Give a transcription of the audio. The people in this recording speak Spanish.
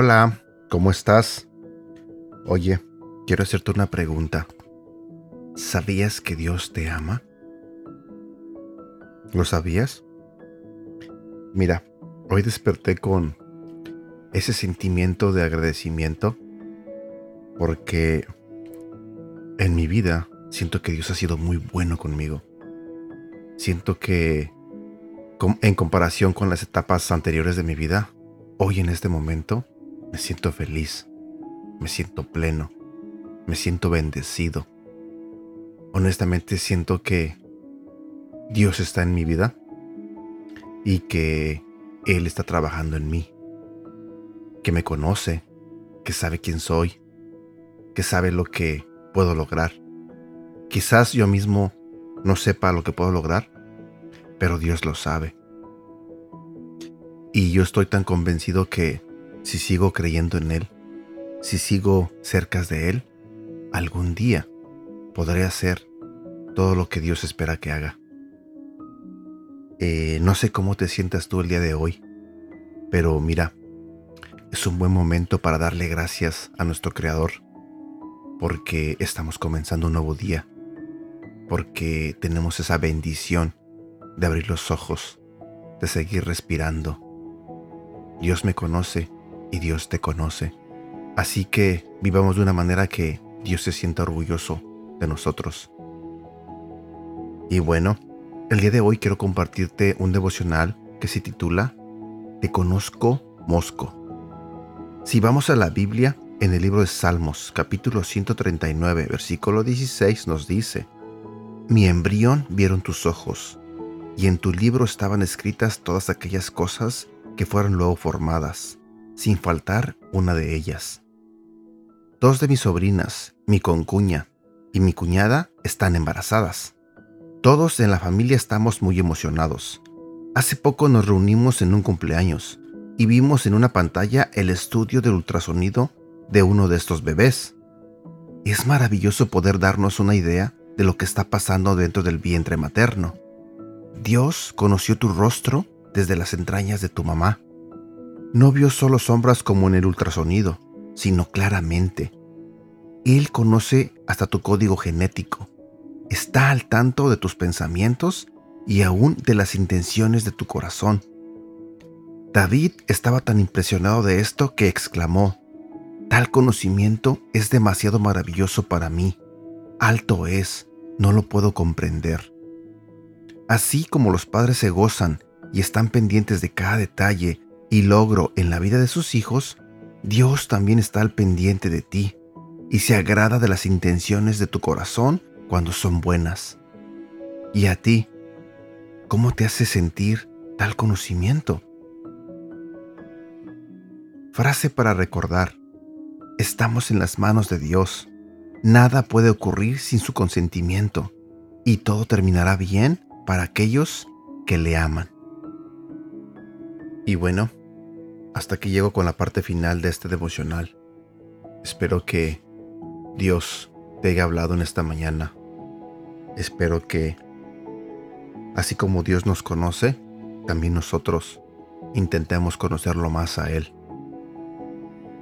Hola, ¿cómo estás? Oye, quiero hacerte una pregunta. ¿Sabías que Dios te ama? ¿Lo sabías? Mira, hoy desperté con ese sentimiento de agradecimiento porque en mi vida siento que Dios ha sido muy bueno conmigo. Siento que en comparación con las etapas anteriores de mi vida, hoy en este momento me siento feliz, me siento pleno, me siento bendecido. Honestamente siento que Dios está en mi vida y que Él está trabajando en mí, que me conoce, que sabe quién soy, que sabe lo que puedo lograr. Quizás yo mismo no sepa lo que puedo lograr, pero Dios lo sabe. Y yo estoy tan convencido que si sigo creyendo en Él, si sigo cerca de Él, algún día podré hacer todo lo que Dios espera que haga. Eh, no sé cómo te sientas tú el día de hoy, pero mira, es un buen momento para darle gracias a nuestro Creador, porque estamos comenzando un nuevo día, porque tenemos esa bendición de abrir los ojos, de seguir respirando. Dios me conoce y Dios te conoce. Así que vivamos de una manera que Dios se sienta orgulloso de nosotros. Y bueno, el día de hoy quiero compartirte un devocional que se titula Te conozco Mosco. Si vamos a la Biblia, en el libro de Salmos, capítulo 139, versículo 16, nos dice, Mi embrión vieron tus ojos, y en tu libro estaban escritas todas aquellas cosas que fueron luego formadas sin faltar una de ellas. Dos de mis sobrinas, mi concuña y mi cuñada, están embarazadas. Todos en la familia estamos muy emocionados. Hace poco nos reunimos en un cumpleaños y vimos en una pantalla el estudio del ultrasonido de uno de estos bebés. Es maravilloso poder darnos una idea de lo que está pasando dentro del vientre materno. Dios conoció tu rostro desde las entrañas de tu mamá no vio solo sombras como en el ultrasonido, sino claramente. Él conoce hasta tu código genético. Está al tanto de tus pensamientos y aún de las intenciones de tu corazón. David estaba tan impresionado de esto que exclamó, Tal conocimiento es demasiado maravilloso para mí. Alto es, no lo puedo comprender. Así como los padres se gozan y están pendientes de cada detalle y logro en la vida de sus hijos, Dios también está al pendiente de ti y se agrada de las intenciones de tu corazón cuando son buenas. ¿Y a ti? ¿Cómo te hace sentir tal conocimiento? Frase para recordar. Estamos en las manos de Dios. Nada puede ocurrir sin su consentimiento y todo terminará bien para aquellos que le aman. Y bueno, hasta aquí llego con la parte final de este devocional. Espero que Dios te haya hablado en esta mañana. Espero que, así como Dios nos conoce, también nosotros intentemos conocerlo más a Él.